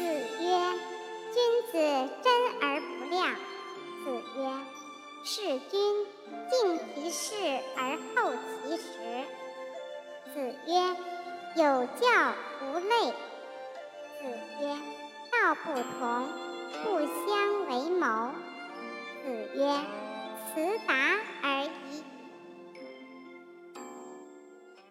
子曰：“君子真而不亮。”子曰：“事君，敬其事而后其实。”子曰：“有教无类。”子曰：“道不同，不相为谋。”子曰：“此达